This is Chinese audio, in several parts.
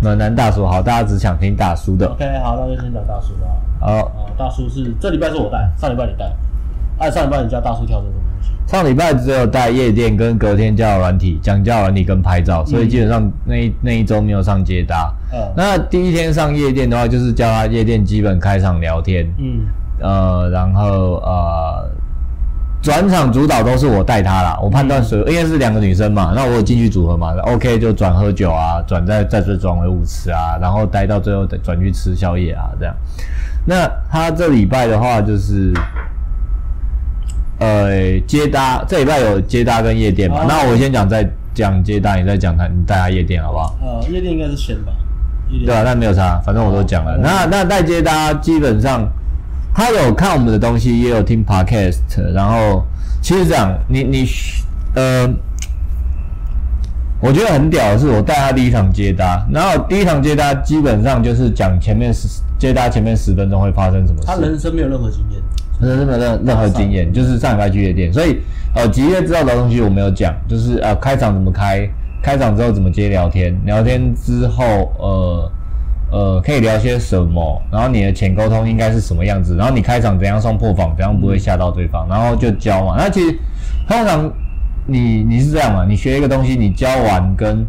暖男大叔，好，大家只想听大叔的。OK，好，那就先讲大叔吧。好，啊，大叔是这礼拜是我带，上礼拜你带。哎，上礼拜你叫大叔跳的什么东西？上礼拜只有带夜店跟隔天交友软体，讲交友软体跟拍照，所以基本上那一那一周没有上接搭。嗯，那第一天上夜店的话，就是教他夜店基本开场聊天。嗯，呃，然后呃。转场主导都是我带他啦，我判断谁，应该是两个女生嘛，那我有进去组合嘛，OK 就转喝酒啊，转再再次转为舞池啊，然后待到最后转去吃宵夜啊，这样。那他这礼拜的话就是，呃，接搭，这礼拜有接搭跟夜店嘛，那我先讲再讲接搭，你再讲他，你带他夜店好不好？呃，夜店应该是先吧。对啊，那没有差，反正我都讲了。那那带接搭基本上。他有看我们的东西，也有听 podcast，然后其实这样，你你呃，我觉得很屌的是，我带他第一场接搭，然后第一场接搭基本上就是讲前面十接搭前面十分钟会发生什么事。他人生没有任何经验，人生没有任任何经验，就是上礼拜去夜店，所以呃，几月知道的东西我没有讲，就是呃，开场怎么开，开场之后怎么接聊天，聊天之后呃。呃，可以聊些什么？然后你的潜沟通应该是什么样子？然后你开场怎样送破防，怎样不会吓到对方？然后就教嘛。那其实通常你你是这样嘛？你学一个东西，你教完跟。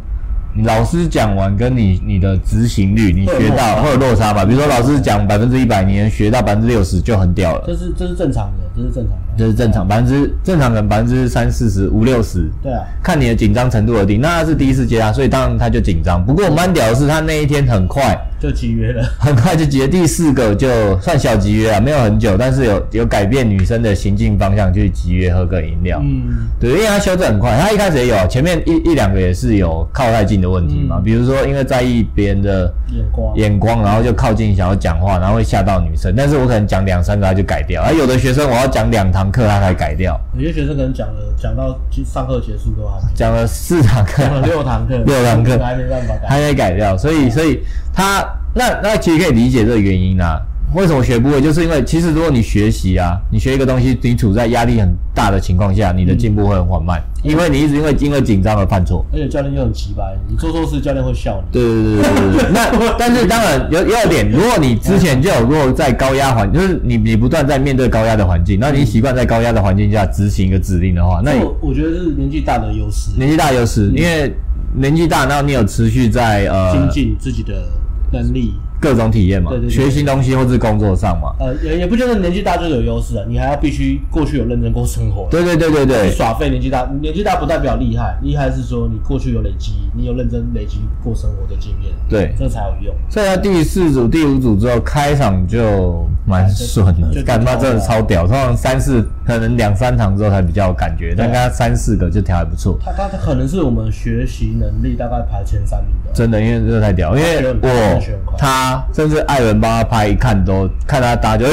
你老师讲完，跟你你的执行率，你学到会有落差吧？比如说老师讲百分之一百，你能学到百分之六十就很屌了。这是这是正常的，这是正常的，这是正常百分之正常的百分之三四十五六十。对啊，看你的紧张程度而定。那他是第一次接他，所以当然他就紧张。不过我蛮屌的是，他那一天很快就集约了，很快就集约第四个，就算小集约啊，没有很久，但是有有改变女生的行进方向，去集约喝个饮料。嗯，对，因为他修正很快，他一开始也有前面一一两个也是有靠太近的问题嘛，比如。比如说，因为在意别人的眼光，眼光，然后就靠近想要讲话，然后会吓到女生。但是我可能讲两三个他就改掉，而有的学生我要讲两堂课他才改掉。有些学生可能讲了讲到上课结束都还讲了四堂课，讲了六堂课，六堂课还没办法改，还没改掉。所以，所以他那那其实可以理解这个原因啊。为什么学不会？就是因为其实如果你学习啊，你学一个东西，你处在压力很大的情况下，你的进步会很缓慢，因为你一直因为因为紧张而犯错。而且教练又很奇葩，你做错事，教练会笑你。对对对对对。那 但是当然有有一点，如果你之前就有过在高压环，就是你你不断在面对高压的环境，那你习惯在高压的环境下执行一个指令的话，那我我觉得是年纪大的优势。年纪大优势，因为年纪大，然后你有持续在呃精进自己的能力。各种体验嘛，对对对，学新东西或是工作上嘛，呃，也也不觉得年纪大就有优势啊，你还要必须过去有认真过生活。对对对对对，耍废年纪大，年纪大不代表厉害，厉害是说你过去有累积，你有认真累积过生活的经验，对，这才有用。所以他第四组、第五组之后开场就蛮顺的，感觉真的超屌。通常三四可能两三堂之后才比较有感觉，但他三四个就调还不错。他他可能是我们学习能力大概排前三名的，真的，因为这个太屌，因为我他。甚至艾伦帮他拍，一看都看他打就哎，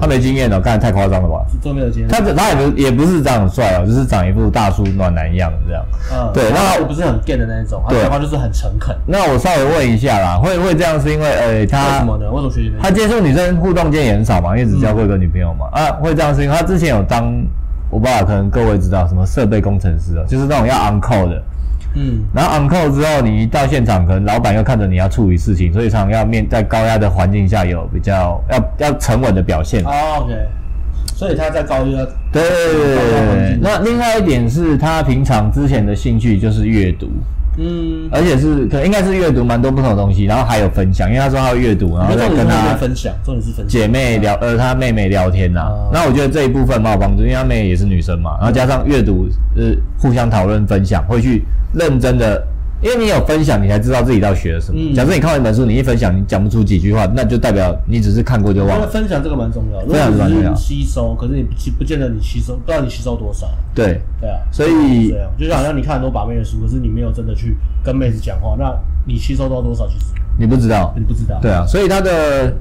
他没经验哦，看得太夸张了吧？真没有经验。他他也不也不是长很帅哦，就是长一副大叔暖男样这样。嗯，对，那我不是很 gay 的那一种，他讲话就是很诚恳。那我稍微问一下啦，会会这样是因为呃他为什么呢？为什么学习？他接触女生互动间也很少嘛，因为只交过一个女朋友嘛。啊，会这样是因为他之前有当，我不知道可能各位知道什么设备工程师啊，就是那种要 on call 的。嗯，然后 on call 之后，你一到现场，可能老板又看着你要处理事情，所以常常要面在高压的环境下有比较要要沉稳的表现。哦，OK，所以他在高压。对。那另外一点是他平常之前的兴趣就是阅读。嗯，而且是可能应该是阅读蛮多不同的东西，然后还有分享，因为他说他要阅读，然后再跟他分享，重点是分享姐妹聊，呃，他妹妹聊天呐、啊。那、嗯、我觉得这一部分蛮有帮助，因为他妹妹也是女生嘛，然后加上阅读，呃，互相讨论分享，会去认真的。因为你有分享，你才知道自己到底学了什么。嗯、假设你看完一本书，你一分享，你讲不出几句话，那就代表你只是看过就忘了。分享这个蛮重要，分享蛮重要。吸收，可是你不不见得你吸收，不知道你吸收多少。对对啊，所以这样，就好像你看很多把妹的书，可是你没有真的去跟妹子讲话，那你吸收到多少？其实你不知道，你不知道。对啊，所以它的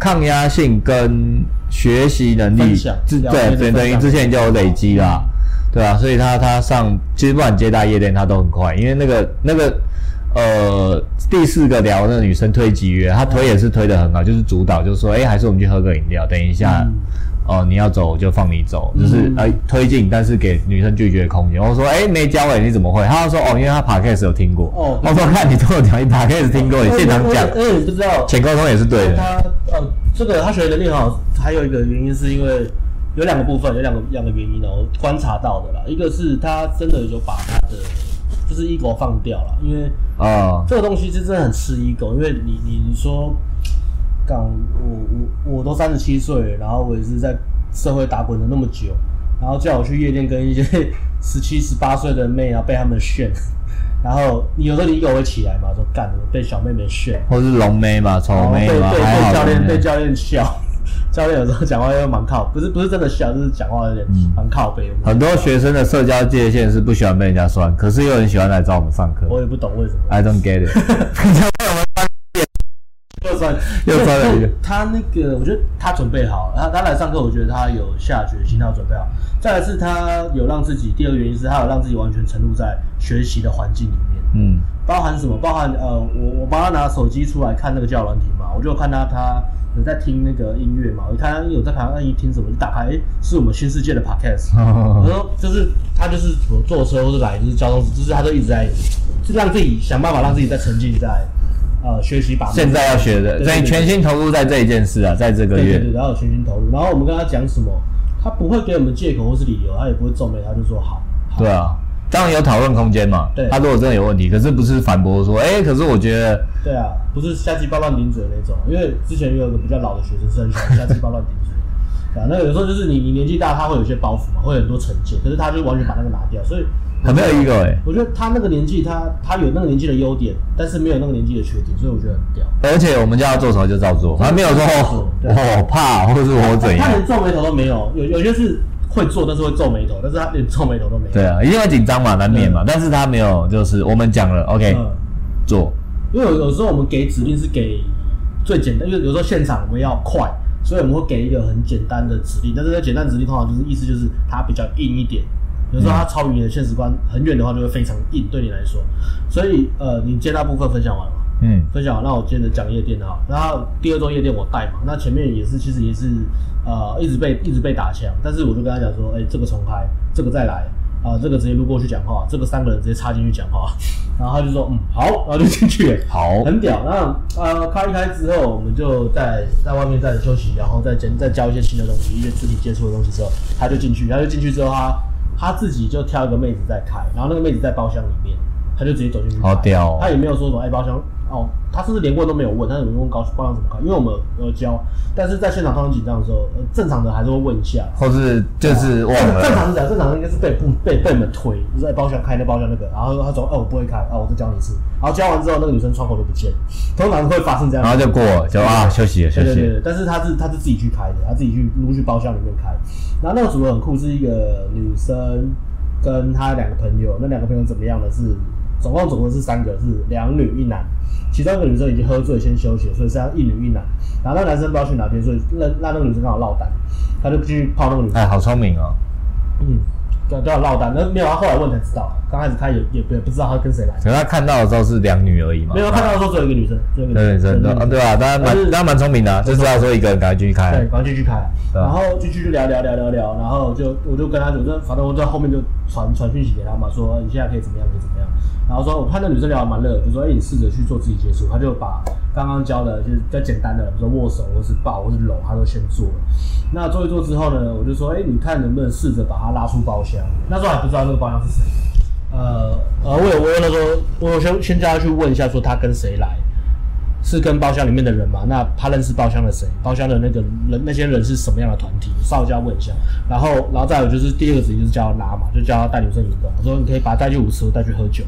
抗压性跟学习能力，对对，等于之前就有累积啦。对啊，所以他他上其实不管接大夜店，他都很快，因为那个那个呃第四个聊那个女生推集约，他推也是推的很好，就是主导，就是说，哎，还是我们去喝个饮料，等一下哦，你要走我就放你走，就是、嗯、呃推进，但是给女生拒绝的空间。我说哎、欸，没教哎，你怎么会？他说哦，因为他 podcast 有听过。哦，我说看你跟我讲，你 podcast 听过，你现场讲，嗯，不知道。前沟通也是对的。他呃，这个他学的能力很好，还有一个原因是因为有两个部分，有两个两个原因哦，我观察到的啦。一个是他真的有把他的就是 ego 放掉了，因为啊，这个东西是真的很吃 ego，因为你你你说。刚我我我都三十七岁，然后我也是在社会打滚了那么久，然后叫我去夜店跟一些 十七十八岁的妹啊被他们炫，然后你有时候你 ego 会起来嘛，说干了被小妹妹炫，或是龙妹嘛，丑妹嘛，被被被教练被教练笑，教练有时候讲话又蛮靠，不是不是真的笑，就是讲话有点蛮靠背。很多学生的社交界限是不喜欢被人家酸，可是又很喜欢来找我们上课。我也不懂为什么，I don't get it。又酸又酸了一个。他那个，我觉得他准备好了。他他来上课，我觉得他有下决心，他有准备好。再来是，他有让自己。第二个原因是他有让自己完全沉入在学习的环境里面。嗯，包含什么？包含呃，我我帮他拿手机出来看那个交友软体嘛，我就看他他有在听那个音乐嘛，我看他有在看，那一听什么就打开，哎，是我们新世界的 podcast。我说就是他就是我坐车或者来就是交通，就是他都一直在，就让自己想办法让自己再沉浸在。呃，学习把现在要学的，所以全心投入在这一件事啊，在这个月，对对对，然后全心投入，然后我们跟他讲什么，他不会给我们借口或是理由，他也不会皱眉，他就说好。好对啊，当然有讨论空间嘛。对，他如果真的有问题，可是不是反驳说，哎、欸，可是我觉得，对啊，不是瞎鸡巴乱顶嘴的那种，因为之前有一个比较老的学生是很喜欢 瞎鸡巴乱顶嘴。啊，那有时候就是你你年纪大，他会有些包袱嘛，会有很多成见，可是他就完全把那个拿掉，所以。很没有一个哎，我觉得他那个年纪，他他有那个年纪的优点，但是没有那个年纪的缺点，所以我觉得很屌。而且我们叫他做什么就照做，他没有说我怕或者是我怎样。他连皱眉头都没有，有有些是会做，但是会皱眉头，但是他连皱眉头都没有。对啊，一定会紧张嘛，难免嘛，但是他没有，就是我们讲了，OK，做。因为有有时候我们给指令是给最简单，因为有时候现场我们要快，所以我们会给一个很简单的指令，但是这简单指令通常就是意思就是它比较硬一点。有时候它超于你的现实观很远的话，就会非常硬对你来说。所以呃，你接那部分分享完了吗？嗯，分享完，那我接着讲夜店的哈。然后第二周夜店我带嘛，那前面也是其实也是呃一直被一直被打枪，但是我就跟他讲说，哎、欸，这个重开，这个再来啊、呃，这个直接路过去讲话，这个三个人直接插进去讲话，然后他就说嗯好，然后就进去了，好，很屌。那呃开一开之后，我们就在在外面在休息，然后再接再教一些新的东西，一些肢体接触的东西之后，他就进去，他就进去之后他。他自己就挑一个妹子在开，然后那个妹子在包厢里面，他就直接走进去。好屌哦！他也没有说什么哎包厢哦，他甚至连问都没有问，他有没有问高包厢怎么开？因为我们有教，但是在现场非常紧张的时候，呃正常的还是会问一下，或是就是忘了。正常是讲，正常应该是被不被被我们推，就是在包厢开那包厢那个，然后他说哦我不会开，啊我再教你一次，然后教完之后那个女生窗口就不见，通常会发生这样，然后就过了就啊休息了休息。对对对，但是他是他是自己去开的，他自己去撸去包厢里面开，然后那个组合很酷，是一个女生。跟她两个朋友，那两个朋友怎么样呢？是总共总共是三个，是两女一男。其中一个女生已经喝醉先休息，所以是要一女一男。然后那个男生不知道去哪边，所以让让那个女生刚好落单，他就继续泡那个女生。哎，好聪明哦。嗯。都要落单，那没有，他后来问才知道。刚开始他也也也不知道他跟谁来。可是他看到的时候是两女而已嘛。没有，看到的时候只有一个女生，只有一个女生。啊，对啊，当然蛮，当然蛮聪明的，就知道说一个人赶快继续开。对，赶快继续开。然后继续就聊聊聊聊聊，然后就我就跟他，我就反正我在后面就传传讯息给他嘛，说你现在可以怎么样，可以怎么样。然后说我看那女生聊得蛮热，就说哎，你试着去做自己接触。他就把刚刚教的就是比较简单的，比如说握手或是抱或是搂，他都先做了。那做一做之后呢，我就说哎，你看能不能试着把他拉出包厢？那时候还不知道。那个包厢是谁？呃呃，我有我有那个，我有先先叫他去问一下，说他跟谁来，是跟包厢里面的人嘛？那他认识包厢的谁？包厢的那个人，那些人是什么样的团体？稍微叫他问一下。然后，然后再有就是第二个指令就是叫他拉嘛，就叫他带女生运动。我说你可以把他带去舞池，带去喝酒，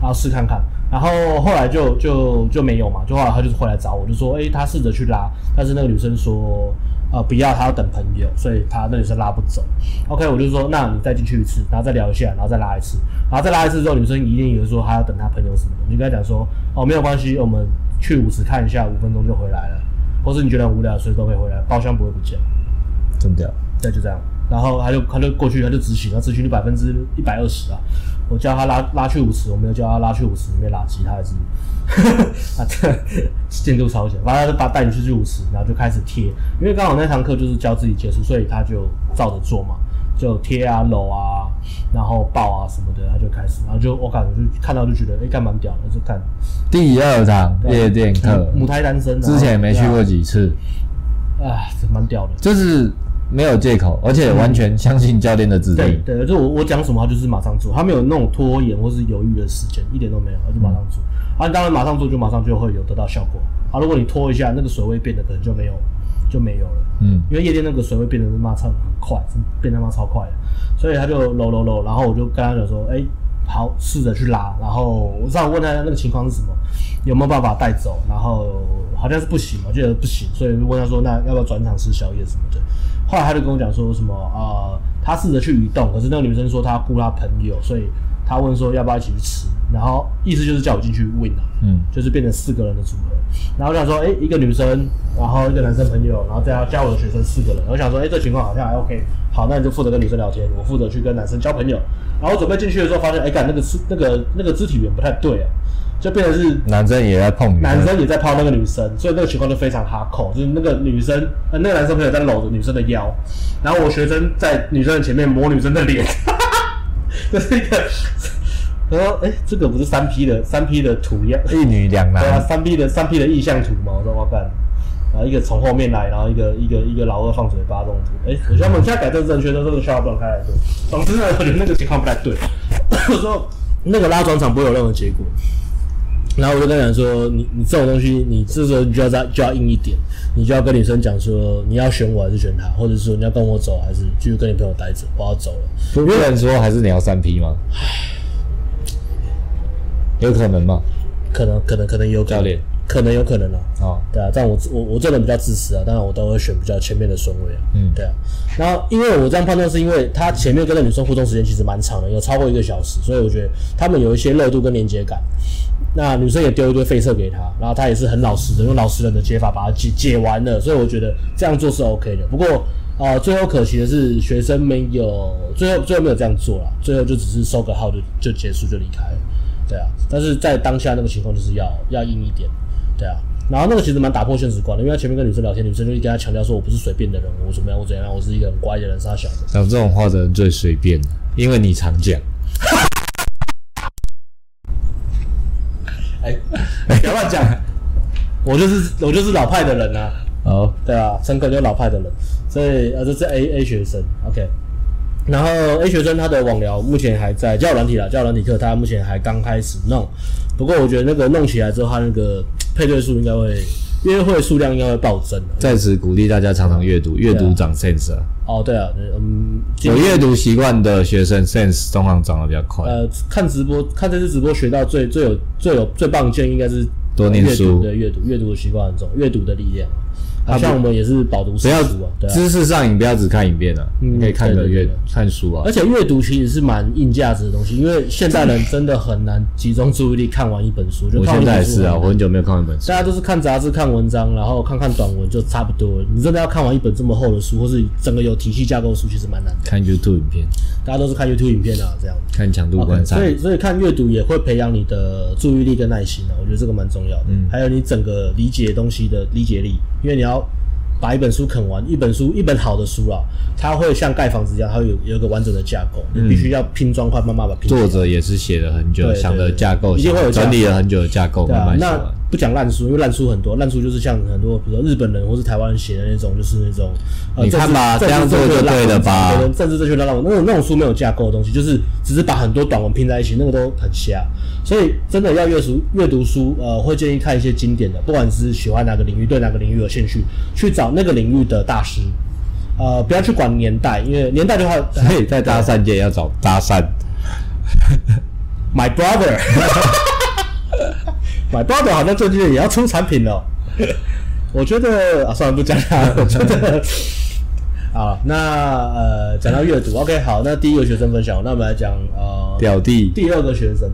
然后试看看。然后后来就就就没有嘛，就后来他就是回来找我，就说，诶，他试着去拉，但是那个女生说。呃，不要，他要等朋友，所以他那女生拉不走。OK，我就说，那你再进去一次，然后再聊一下，然后再拉一次，然后再拉一次之后，女生一定以为说还要等他朋友什么的，你就跟他讲说，哦，没有关系，我们去舞池看一下，五分钟就回来了，或是你觉得很无聊，随时都可以回来，包厢不会不见。真的？对，就这样。然后他就他就过去他就执行，他执行率百分之一百二十啊。我叫他拉拉去舞池，我没有叫他拉去舞池里面拉吉他，还是 啊这 进度超前，反正他就把带你去去舞池，然后就开始贴，因为刚好那堂课就是教自己接触，所以他就照着做嘛，就贴啊搂啊，然后抱啊什么的，他就开始，然后就我感觉就看到就觉得哎干蛮屌的，就看。第二场夜店课，母胎单身，之前也没去过几次，啊，这蛮屌的，就是。没有借口，而且完全相信教练的指令。对对，就我我讲什么，他就是马上做，他没有那种拖延或是犹豫的时间，一点都没有，他就马上做。啊，当然马上做就马上就会有得到效果。啊，如果你拖一下，那个水位变得可能就没有就没有了。嗯，因为夜店那个水位变得他妈超很快，变他妈超快的，所以他就搂搂搂，然后我就跟他讲说，哎、欸，好，试着去拉。然后我上问他那个情况是什么，有没有办法带走？然后好像是不行嘛，我觉得不行，所以就问他说，那要不要转场吃宵夜什么的？后来他就跟我讲说什么呃，他试着去移动，可是那个女生说她顾她朋友，所以他问说要不要一起去吃，然后意思就是叫我进去 win 啊，嗯，就是变成四个人的组合。然后我想说，哎、欸，一个女生，然后一个男生朋友，然后再要加我的学生四个人。我想说，哎、欸，这情况好像还 OK，好，那你就负责跟女生聊天，我负责去跟男生交朋友。然后我准备进去的时候，发现，哎、欸，干那个肢那个那个肢体语言不太对啊。就变成是男生也在碰女生，男生也在泡那个女生，所以那个情况就非常哈口，就是那个女生，呃，那个男生朋友在搂着女生的腰，然后我学生在女生的前面摸女生的脸，这是一个，然后哎，这个不是三 P 的三 P 的图样，一女两男，对啊，三 P 的三 P 的意向图嘛，我说我干，然后一个从后面来，然后一个一个一个老二放嘴巴这种图，哎，我觉得我们现在改正正确，都这个笑话不能开来说，总之呢，我觉得那个情况不太对，我说那个拉转场不会有任何结果。然后我就跟他讲说，你你这种东西，你这时候你就要再就要硬一点，你就要跟女生讲说，你要选我还是选他，或者是说你要跟我走还是继续跟你朋友待着，我要走了。不然说还是你要三 P 吗？有可能吗？可能可能可能有教练，可能有可能啊。哦，对啊，但我我我这人比较自私啊，当然我都会选比较前面的顺位啊。嗯，对啊。然后因为我这样判断，是因为他前面跟那女生互动时间其实蛮长的，有超过一个小时，所以我觉得他们有一些热度跟连接感。那女生也丢一堆废色给他，然后他也是很老实的，用老实人的解法把它解解完了，所以我觉得这样做是 OK 的。不过啊、呃，最后可惜的是学生没有最后最后没有这样做了，最后就只是收个号就就结束就离开了，对啊。但是在当下那个情况就是要要硬一点，对啊。然后那个其实蛮打破现实观的，因为他前面跟女生聊天，女生就跟他强调说，我不是随便的人，我怎么样我怎样，我是一个很乖的人，是他小的。讲这种话的人最随便，因为你常讲。不要乱讲，我就是我就是老派的人啊。哦，对啊，陈可就是老派的人，所以呃，这是 A A 学生，OK。然后 A 学生他的网聊目前还在教软体啦，教软体课他目前还刚开始弄。不过我觉得那个弄起来之后，他那个配对数应该会。约会数量应该会暴增，在此鼓励大家常常阅读，阅读长 sense 啊。哦，对啊，嗯，有阅读习惯的学生 sense 通常长得比较快。呃，看直播，看这次直播学到最最有最有最棒的建议，应该是多念书，对，阅读阅读的习惯很重要，阅读的力量。好像我们也是饱读诗书啊，对啊，知识上瘾不要只看影片啊，你可以看个阅看书啊。而且阅读其实是蛮硬价值的东西，因为现代人真的很难集中注意力看完一本书。就我现在也是啊，我很久没有看完一本书。大家都是看杂志、看文章，然后看看短文就差不多了。你真的要看完一本这么厚的书，或是整个有体系架构的书，其实蛮难的。看 YouTube 影片，大家都是看 YouTube 影片啊，这样。看强度观察。所以所以看阅读也会培养你的注意力跟耐心啊，我觉得这个蛮重要的。嗯，还有你整个理解东西的理解力，因为你要。out. 把一本书啃完，一本书一本好的书啊，它会像盖房子一样，它会有有一个完整的架构，嗯、你必须要拼砖块，慢慢把拼。作者也是写了很久，想的架构，一定会有整理了很久的架构，慢慢那。不讲烂书，因为烂书很多，烂书就是像很多，比如说日本人或是台湾人写的那种，就是那种，呃、你看吧，这样做就对了吧？政治正确的烂文，那种那种书没有架构的东西，就是只是把很多短文拼在一起，那个都很瞎。所以真的要阅读阅读书，呃，会建议看一些经典的，不管是喜欢哪个领域，对哪个领域有兴趣，去找那个领域的大师，呃，不要去管年代，因为年代的话，所以在搭讪界要找搭讪，My brother。My brother 好像最近也要出产品了，我觉得啊，算了不讲了。我觉得啊，那呃，讲到阅读，OK，好，那第一个学生分享，那我们来讲呃，表弟，第二个学生，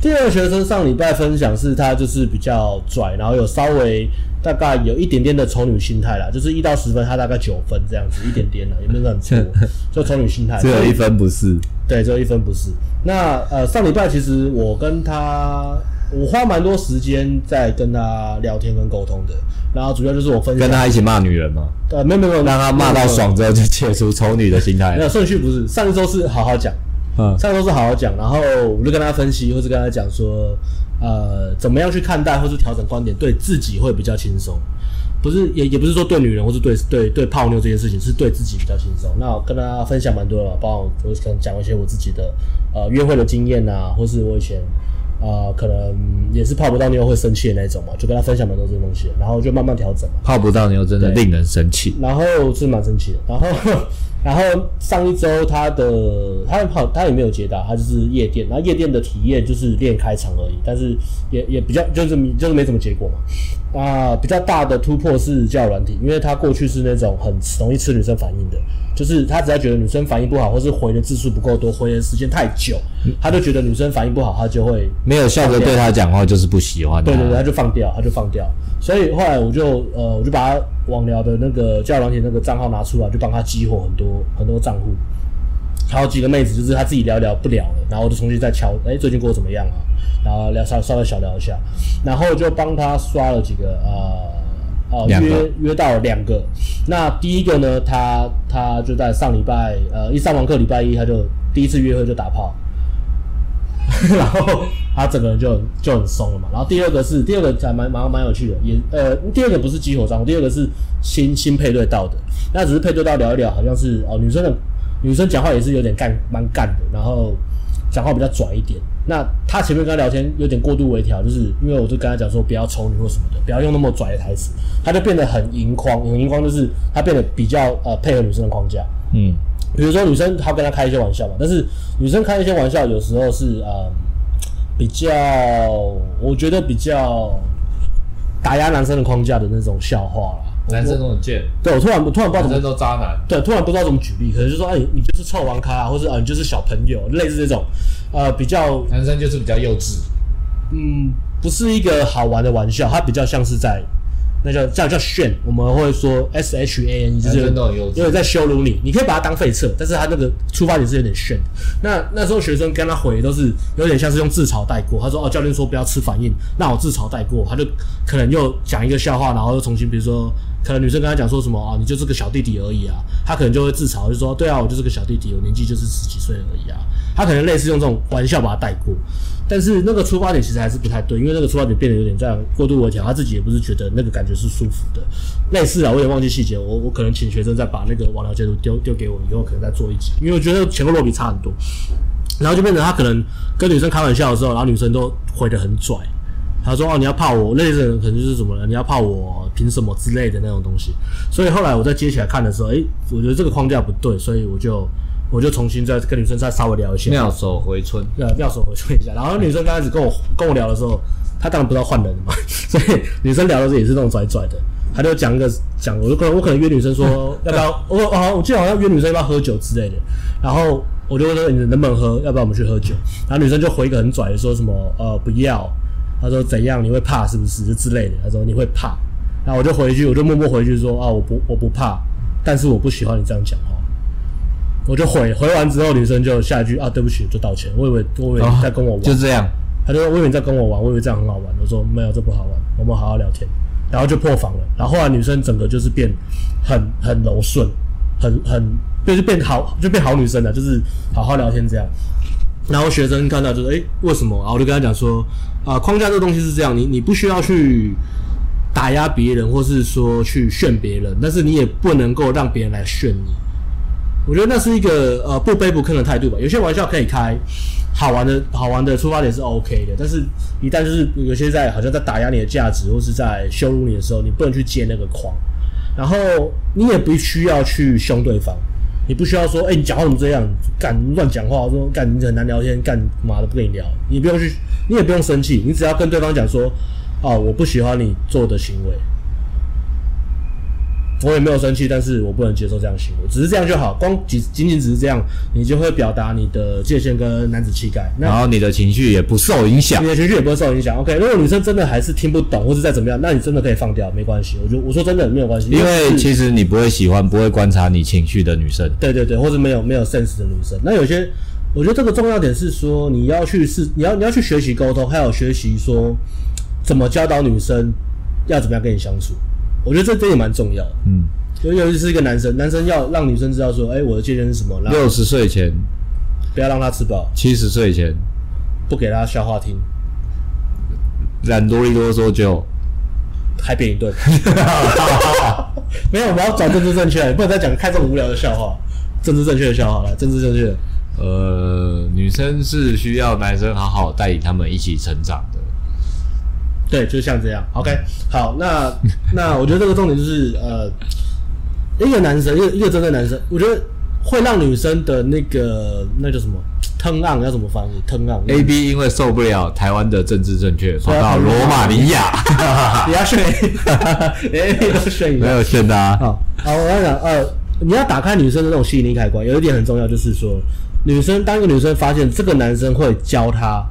第二个学生上礼拜分享是他就是比较拽，然后有稍微大概有一点点的丑女心态啦，就是一到十分他大概九分这样子，一点点的，也没有很错，就丑女心态。只有一分不是？对，只有一分不是。那呃上礼拜其实我跟他，我花蛮多时间在跟他聊天跟沟通的，然后主要就是我分享跟他一起骂女人嘛？呃，没有没有，让他骂到爽之后就解除丑女的心态。没有顺序不是，上一周是好好讲。嗯，上周是好好讲，然后我就跟他分析，或是跟他讲说，呃，怎么样去看待，或是调整观点，对自己会比较轻松。不是，也也不是说对女人，或是对对对泡妞这件事情，是对自己比较轻松。那我跟他分享蛮多的，包括我可能讲一些我自己的呃约会的经验啊，或是我以前啊、呃、可能也是泡不到妞会生气的那种嘛，就跟他分享蛮多这些东西，然后就慢慢调整嘛。泡不到妞真的令人生气，然后是蛮生气的，然后。然后上一周他的他跑他也没有接到，他就是夜店，然后夜店的体验就是练开场而已，但是也也比较就是就是没什么结果嘛。啊，比较大的突破是交友软体，因为他过去是那种很容易吃女生反应的，就是他只要觉得女生反应不好，或是回的字数不够多，回的时间太久，他就觉得女生反应不好，他就会没有笑着对他讲话，就是不喜欢。对对对，他就放掉，他就放掉。所以后来我就呃，我就把他网聊的那个交友软体那个账号拿出来，就帮他激活很多很多账户，还有几个妹子就是他自己聊聊不聊了，然后我就重新再敲，哎，最近过得怎么样啊？然后聊稍稍微小聊一下，然后就帮他刷了几个呃呃约约到两个。那第一个呢，他他就在上礼拜呃一上完课礼拜一他就第一次约会就打炮。然后他整个人就就很松了嘛。然后第二个是第二个还蛮蛮蛮有趣的，也呃第二个不是激活账，第二个是新新配对到的。那只是配对到聊一聊，好像是哦女生的女生讲话也是有点干蛮干的，然后讲话比较拽一点。那他前面跟他聊天有点过度微调，就是因为我就跟他讲说不要丑女或什么的，不要用那么拽的台词，他就变得很盈眶，很盈眶就是他变得比较呃配合女生的框架，嗯。比如说女生，她跟他开一些玩笑嘛，但是女生开一些玩笑，有时候是呃比较，我觉得比较打压男生的框架的那种笑话啦。男生都很贱。对，我突然我突然不知道怎么。男生都渣男。对，突然不知道怎么举例，可能就说，哎，你就是臭王咖啊，或是啊，你就是小朋友，类似这种，呃，比较。男生就是比较幼稚。嗯，不是一个好玩的玩笑，他比较像是在。那叫叫叫炫，我们会说 S H A N，就是因为在羞辱你，你可以把它当废册，但是他那个出发点是有点炫。那那时候学生跟他回都是有点像是用自嘲带过，他说哦，教练说不要吃反应，那我自嘲带过，他就可能又讲一个笑话，然后又重新，比如说可能女生跟他讲说什么啊，你就是个小弟弟而已啊，他可能就会自嘲，就说对啊，我就是个小弟弟，我年纪就是十几岁而已啊，他可能类似用这种玩笑把他带过。但是那个出发点其实还是不太对，因为那个出发点变得有点这样过度微调，他自己也不是觉得那个感觉是舒服的。类似啊，我也忘记细节，我我可能请学生再把那个网聊截图丢丢给我，以后可能再做一集，因为我觉得前后落比差很多。然后就变成他可能跟女生开玩笑的时候，然后女生都回得很拽，他说哦，你要怕我，类似可能就是什么呢？你要怕我凭什么之类的那种东西。所以后来我再接起来看的时候，诶，我觉得这个框架不对，所以我就。我就重新再跟女生再稍微聊一下，妙手回春，对，妙手回春一下。然后女生刚开始跟我跟我聊的时候，她当然不知道换人了嘛，所以女生聊的时候也是那种拽拽的。她就讲一个讲，我就可能我可能约女生说 要不要，我好像我记得好像约女生要不要喝酒之类的。然后我就问说你能不能喝，要不要我们去喝酒？然后女生就回一个很拽的说什么呃不要，她说怎样你会怕是不是就之类的？她说你会怕，然后我就回去，我就默默回去说啊我不我不怕，但是我不喜欢你这样讲话。我就回回完之后，女生就下一句啊，对不起，就道歉。我以为我以为你在跟我玩，哦，就这样。他就说我以为你在跟我玩，我以为这样很好玩。我说没有，这不好玩，我们好好聊天。然后就破防了。然后后来女生整个就是变很很柔顺，很很就是变好，就变好女生了，就是好好聊天这样。然后学生看到就是诶，为什么？然后我就跟他讲说啊，框架这个东西是这样，你你不需要去打压别人，或是说去炫别人，但是你也不能够让别人来炫你。我觉得那是一个呃不卑不亢的态度吧。有些玩笑可以开，好玩的好玩的出发点是 OK 的，但是一旦就是有些在好像在打压你的价值，或是在羞辱你的时候，你不能去接那个框，然后你也不需要去凶对方，你不需要说，哎、你讲话怎么这样，干乱讲话，说干你很难聊天，干妈的不跟你聊，你不用去，你也不用生气，你只要跟对方讲说，哦，我不喜欢你做的行为。我也没有生气，但是我不能接受这样的行为，只是这样就好，光仅仅仅只是这样，你就会表达你的界限跟男子气概，然后你的情绪也不受影响，你的情绪也不会受影响。OK，如果女生真的还是听不懂，或者再怎么样，那你真的可以放掉，没关系。我就我说真的没有关系，因为其实你不会喜欢不会观察你情绪的女生，对对对，或者没有没有 sense 的女生。那有些，我觉得这个重要点是说，你要去是，你要你要去学习沟通，还有学习说怎么教导女生要怎么样跟你相处。我觉得这点也蛮重要的，嗯。尤尤其是一个男生，男生要让女生知道说，哎、欸，我的界限是什么？六十岁前不要让她吃饱，七十岁前不给她消化听，懒多利多说就还扁一顿。没有，我们要讲政治正确，不能再讲开这么无聊的笑话。政治正确的笑话来，政治正确。呃，女生是需要男生好好带领他们一起成长的。对，就像这样。OK，好，那 那我觉得这个重点就是呃。一个男生，一个一个真正男生，我觉得会让女生的那个那叫什么 turn on 要怎么翻译 turn on A B 因为受不了台湾的政治正确，跑到罗马尼亚。你要选，A B 都选一个，没有选的啊。好，好，我跟你讲，呃，你要打开女生的那种吸引力开关，有一点很重要，就是说，女生当一个女生发现这个男生会教她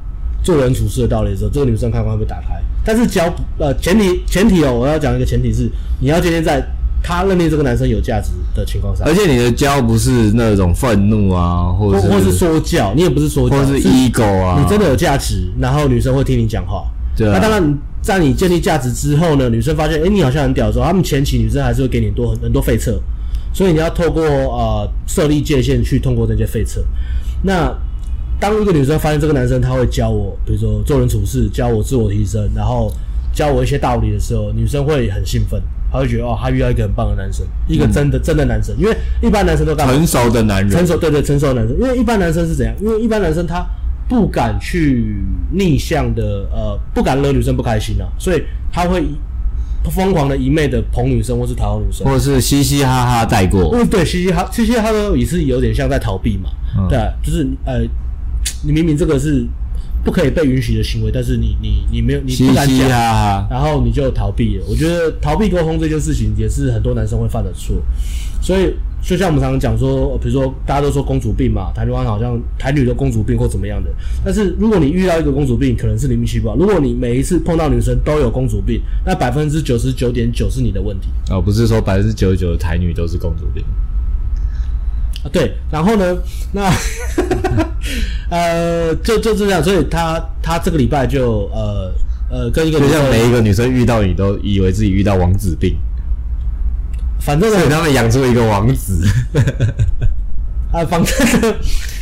做人处事的道理的时候，这个女生开关会被打开。但是教呃前提前提哦，我要讲一个前提是，你要今天在。他认定这个男生有价值的情况下，而且你的教不是那种愤怒啊，或者是或是说教，你也不是说教，或是 ego 啊，你真的有价值，然后女生会听你讲话。对啊。那当然，在你建立价值之后呢，女生发现，哎，你好像很屌的时候，他们前期女生还是会给你很多很多废册，所以你要透过呃设立界限去通过这些废册。那当一个女生发现这个男生他会教我，比如说做人处事，教我自我提升，然后教我一些道理的时候，女生会很兴奋。她会觉得哦，她遇到一个很棒的男生，一个真的、嗯、真的男生。因为一般男生都干嘛？成熟的男人，成熟对对，成熟的男生。因为一般男生是怎样？因为一般男生他不敢去逆向的，呃，不敢惹女生不开心啊，所以他会疯狂的一昧的捧女生，或是讨好女生，或者是嘻嘻哈哈带过。嗯，对，嘻嘻哈嘻嘻哈哈也是有点像在逃避嘛。嗯、对，就是呃，你明明这个是。不可以被允许的行为，但是你你你没有你不敢讲，然后你就逃避了。我觉得逃避沟通这件事情也是很多男生会犯的错。所以就像我们常常讲说，比如说大家都说公主病嘛，台湾好像台女的公主病或怎么样的。但是如果你遇到一个公主病，可能是你运气不好。如果你每一次碰到女生都有公主病，那百分之九十九点九是你的问题。哦，不是说百分之九十九的台女都是公主病。啊，对，然后呢，那。呃，就就这样，所以他他这个礼拜就呃呃跟一个就像每一个女生遇到你都以为自己遇到王子病，反正呢，他们养出一个王子，啊，反正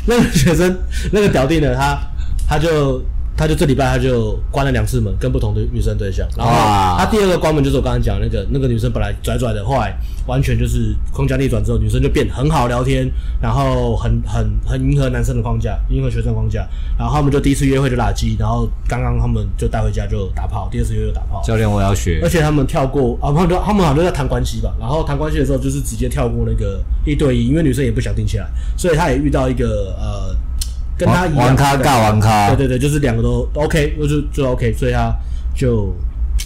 那个学生那个表弟呢，他他就。他就这礼拜他就关了两次门，跟不同的女生对象。然后他第二个关门就是我刚才讲那个那个女生本来拽拽的，后来完全就是框架逆转之后，女生就变很好聊天，然后很很很迎合男生的框架，迎合学生框架。然后他们就第一次约会就打鸡，然后刚刚他们就带回家就打炮，第二次约会就打炮。教练，我要学。而且他们跳过啊，他们他们好像在谈关系吧，然后谈关系的时候就是直接跳过那个一对一，因为女生也不想定下来，所以他也遇到一个呃。跟他一样，玩咖尬玩咖，对对对，就是两个都 OK，就就 OK，所以他就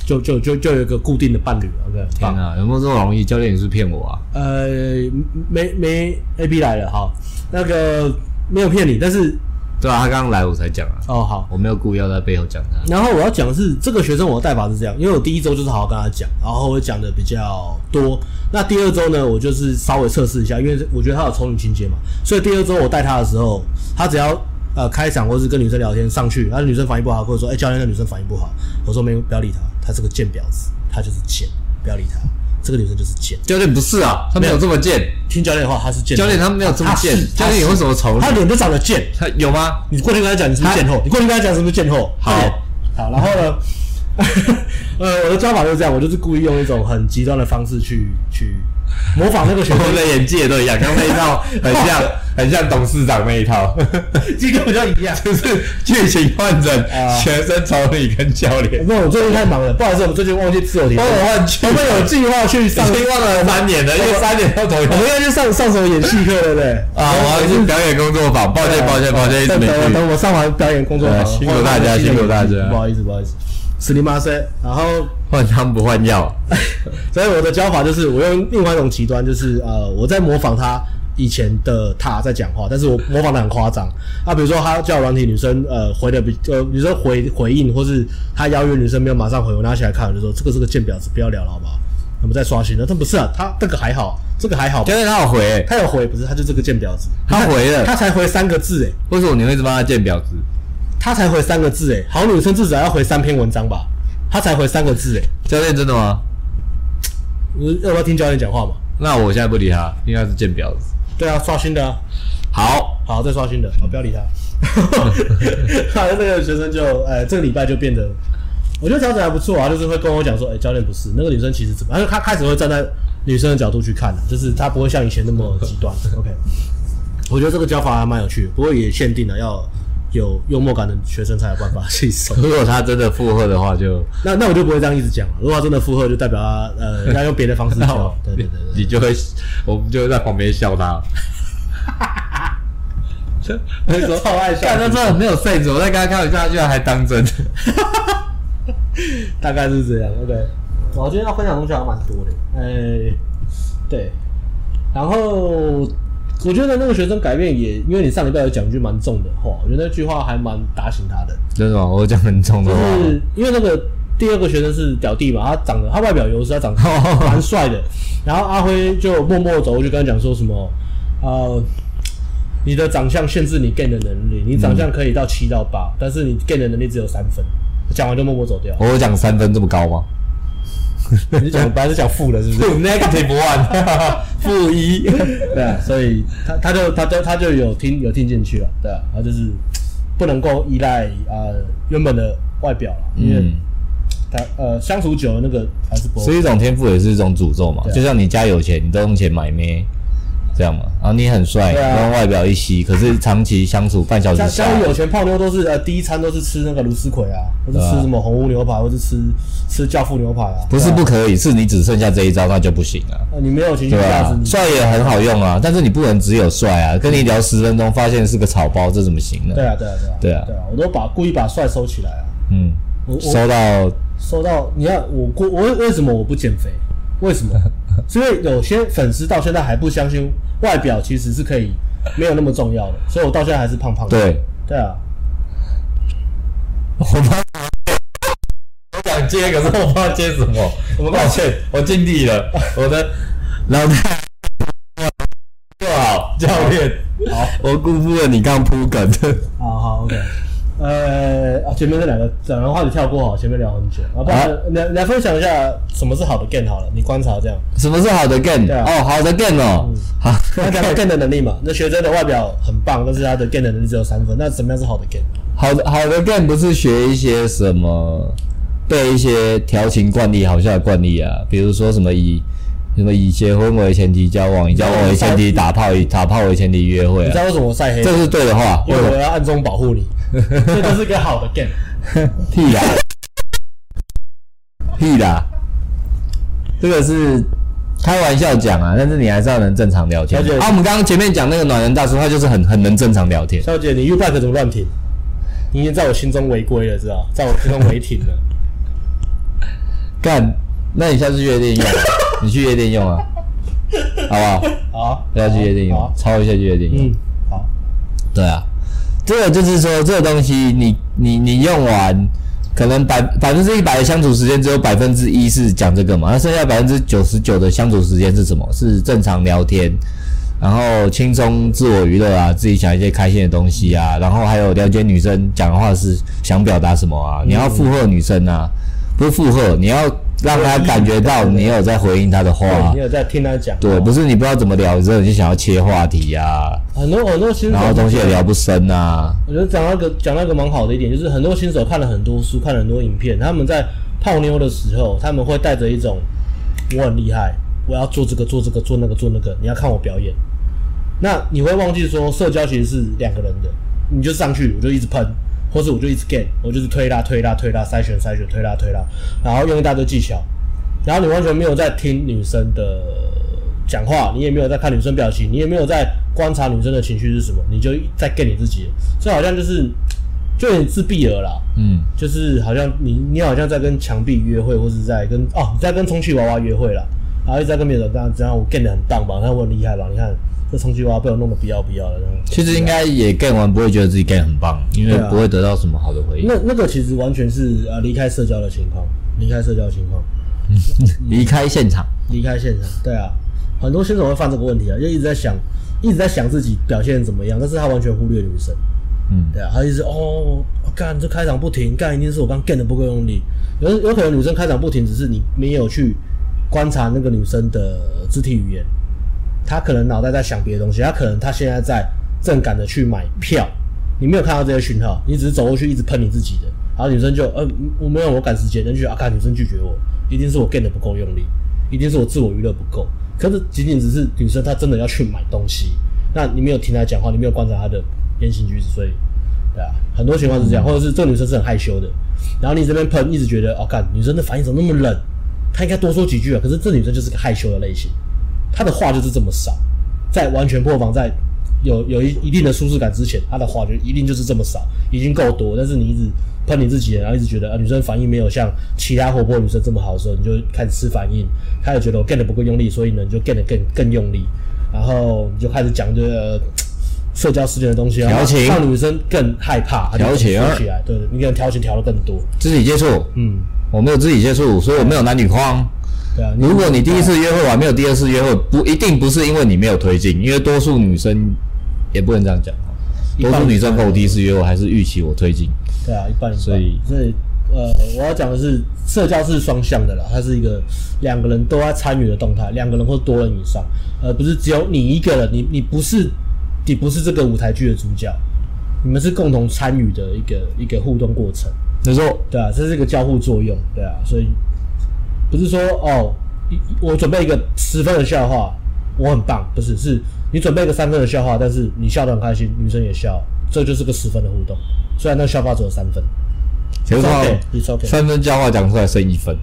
就就就就有一个固定的伴侣了。OK，天啊，有没有这么容易？教练，也是骗我啊？呃，没没 AB 来了，哈，那个没有骗你，但是。对啊，他刚刚来我才讲啊。哦，好，我没有故意要在背后讲他。然后我要讲的是这个学生，我的带法是这样，因为我第一周就是好好跟他讲，然后我讲的比较多。那第二周呢，我就是稍微测试一下，因为我觉得他有丑女情节嘛，所以第二周我带他的时候，他只要呃开场或是跟女生聊天上去，那女生反应不好，或者说哎、欸、教练那女生反应不好，我说没有，不要理他，他是个贱婊子，他就是贱，不要理他。这个女生就是贱，教练不是啊，他没有这么贱。听教练的话，他是贱。教练他没有这么贱。教练你为什么丑？他脸都长得贱，他有吗？你过去跟他讲你是不是贱货？你过去跟他讲是不是贱货？好，好，然后呢？呃，我的教法就是这样，我就是故意用一种很极端的方式去去。模仿那个学生的演技也都一样，刚刚那一套很像，很像董事长那一套，这个比较一样，就是剧情换成学生找你跟教练。那我最近太忙了，不好意思，我最近忘记自我提升。我们有计划去上，已经忘了三年了，因为三年要投。我们要去上上什么演戏课，对不对？啊，我要去表演工作坊。抱歉，抱歉，抱歉，一直没去。等我上完表演工作坊，辛苦大家，辛苦大家。不好意思，不好意思，斯里马塞。然后。换汤不换药。所以我的教法就是，我用另外一种极端，就是呃，我在模仿他以前的他在讲话，但是我模仿的很夸张。啊，比如说他叫软体女生呃回的比呃女生回回应，或是他邀约女生没有马上回，我拿起来看，我就说这个是个贱婊子，不要聊了好不好？我们再刷新了，他不是啊，他这个还好，这个还好。因为他有回、欸，他有回，不是，他就这个贱婊子，他回了，他才回三个字，哎，为什么你会一直帮他贱婊子？他才回三个字，哎，好女生至少要回三篇文章吧？他才回三个字，哎，教练真的吗？我要不要听教练讲话嘛？那我现在不理他，应该是贱婊子。对啊，刷新的啊。好，好，再刷新的，好，不要理他。好像那个学生就，哎，这个礼拜就变得。我觉得调整还不错啊，就是会跟我讲说，哎、欸，教练不是那个女生，其实怎么？因为他开始会站在女生的角度去看，就是他不会像以前那么极端。OK，我觉得这个教法还蛮有趣的，不过也限定了要有幽默感的学生才有办法 吸收。如果他真的附和的话就，就那那我就不会这样一直讲了。如果他真的附和，就代表他呃要用别的方式教。对对对，对，你就会，我们就会在旁边笑他。哈哈哈！超爱笑，他真的没有睡着，我在跟他开玩笑，他居然还当真。大概是这样，OK。我今天要分享的东西还蛮多的，哎、欸，对。然后我觉得那个学生改变也，因为你上礼拜有讲一句蛮重的话，我觉得那句话还蛮打醒他的。真的吗？我讲很重的话。就是因为那个第二个学生是表弟嘛，他长得他外表有时他长得蛮帅的。然后阿辉就默默走过去跟他讲说什么，呃，你的长相限制你 gain 的能力，你长相可以到七到八、嗯，但是你 gain 的能力只有三分。讲完就默默走掉。我有讲三分这么高吗？你讲本来是讲负的，是不是？Negative one，负一。对啊，所以他他就他就他就有听有听进去了，对啊，他就是不能够依赖啊、呃、原本的外表了，因为他呃相处久了那个还是不会。是一种天赋，也是一种诅咒嘛。就像你家有钱，你都用钱买咩？这样嘛，然后你很帅，然后、啊、外表一吸，可是长期相处半小时下，像像有钱泡妞都是呃第一餐都是吃那个卢丝葵啊，或者吃什么红屋牛排，或者吃吃教父牛排啊。不是不可以，是你只剩下这一招，那就不行了。你没有情绪价值，帅也很好用啊，但是你不能只有帅啊。跟你聊十分钟，发现是个草包，这怎么行呢？对啊，对啊，对啊，对啊，对啊，我都把故意把帅收起来啊。嗯，我收到收到，你看我过我为什么我不减肥？为什么？是因为有些粉丝到现在还不相信外表其实是可以没有那么重要的，所以我到现在还是胖胖的。对对啊，我怕我想接，可是我不知道接什么。我抱歉，我尽力了。我的老太 不好，教练好，我辜负了你刚铺梗的。好好，OK。呃，前面这两个讲完话你跳过好，前面聊很久。啊，不然来来分享一下什么是好的 gain 好了，你观察这样。什么是好的 gain？哦，好的 gain 哦，嗯、好，gain 的能力嘛。那学生的外表很棒，但是他的 gain 的能力只有三分。那什么样是好的 gain？好的好的 gain 不是学一些什么背一些调情惯例、好笑的惯例啊，比如说什么以什么以结婚为前提交往，以交往为前提打炮，以打炮为前提约会、啊。你知道为什么晒黑？这是对的话，因为我要暗中保护你。这都是个好的 game 屁啦，屁啦，这个是开玩笑讲啊，但是你还是要能正常聊天。小姐啊，我们刚刚前面讲那个暖人大叔，他就是很很能正常聊天。小姐，你 U-Bike 怎么乱停？你已经在我心中违规了，知道？在我心中违停了。干，那你下次去夜店用，你去夜店用啊，好不好？好，要去夜店用，抄一下去夜店用。嗯，好，对啊。这个就是说，这个东西你你你用完，可能百百分之一百的相处时间只有百分之一是讲这个嘛，那剩下百分之九十九的相处时间是什么？是正常聊天，然后轻松自我娱乐啊，自己想一些开心的东西啊，然后还有了解女生讲的话是想表达什么啊，你要附和女生啊，不是附和，你要。让他感觉到你有在回应他的话，你有在听他讲。对，不是你不知道怎么聊，之后你就想要切话题呀、啊。很多很多新手，然后东西也聊不深啊。我觉得讲那个讲那个蛮好的一点，就是很多新手看了很多书，看了很多影片，他们在泡妞的时候，他们会带着一种我很厉害，我要做这个做这个做那个做那个，你要看我表演。那你会忘记说，社交其实是两个人的，你就上去，我就一直喷。或是我就一直 get，我就是推拉推拉推拉筛选筛选推拉推拉，然后用一大堆技巧，然后你完全没有在听女生的讲话，你也没有在看女生表情，你也没有在观察女生的情绪是什么，你就在 get 你自己，这好像就是就有点自闭了啦。嗯，就是好像你你好像在跟墙壁约会，或是在跟哦你在跟充气娃娃约会了，然后一直在跟别人这样这样，我 get 的很棒吧？那我很厉害吧？你看这充气娃娃被我弄得不要不要的。其实应该也 get 完不会觉得自己 get 很棒，因为不会得到什么好的回应。那那个其实完全是呃离开社交的情况，离开社交的情况，离开现场，离开现场。对啊，很多新手会犯这个问题啊，就一直在想。一直在想自己表现怎么样，但是他完全忽略女生。嗯，对啊，他一直哦，干这开场不停，干一定是我刚干的不够用力。有有可能女生开场不停，只是你没有去观察那个女生的肢体语言，他可能脑袋在想别的东西，他可能他现在在正赶着去买票，你没有看到这些讯号，你只是走过去一直喷你自己的，然后女生就呃我没有我赶时间，就觉得啊看女生拒绝我，一定是我干的不够用力，一定是我自我娱乐不够。可是仅仅只是女生，她真的要去买东西，那你没有听她讲话，你没有观察她的言行举止，所以，对啊，很多情况是这样，或者是这个女生是很害羞的，然后你这边喷，一直觉得哦，干女生的反应怎么那么冷？她应该多说几句啊。可是这女生就是个害羞的类型，她的话就是这么少，在完全破防，在有有一一定的舒适感之前，他的话就一定就是这么少，已经够多。但是你一直喷你自己，然后一直觉得啊，女生反应没有像其他活泼女生这么好的时候，你就开始吃反应，开始觉得我干的不够用力，所以呢，你就干的更更用力，然后你就开始讲这个社交事件的东西，调情，让女生更害怕，调情起来，对，你可能调情调的更多，肢体接触，嗯，我没有肢体接触，所以我没有男女框，对啊，如果你第一次约会完没有第二次约会，不一定不是因为你没有推进，因为多数女生也不能这样讲，多数女生和我第一次约会还是预期我推进。对啊，一半一半。所以，所以，呃，我要讲的是，社交是双向的啦，它是一个两个人都要参与的动态，两个人或多人以上，而不是只有你一个人。你你不是，你不是这个舞台剧的主角，你们是共同参与的一个一个互动过程。没错，对啊，这是一个交互作用，对啊，所以不是说哦，我准备一个十分的笑话，我很棒，不是，是你准备一个三分的笑话，但是你笑得很开心，女生也笑，这就是个十分的互动。虽然那笑话只有三分，其实话三分笑话讲出来剩一分，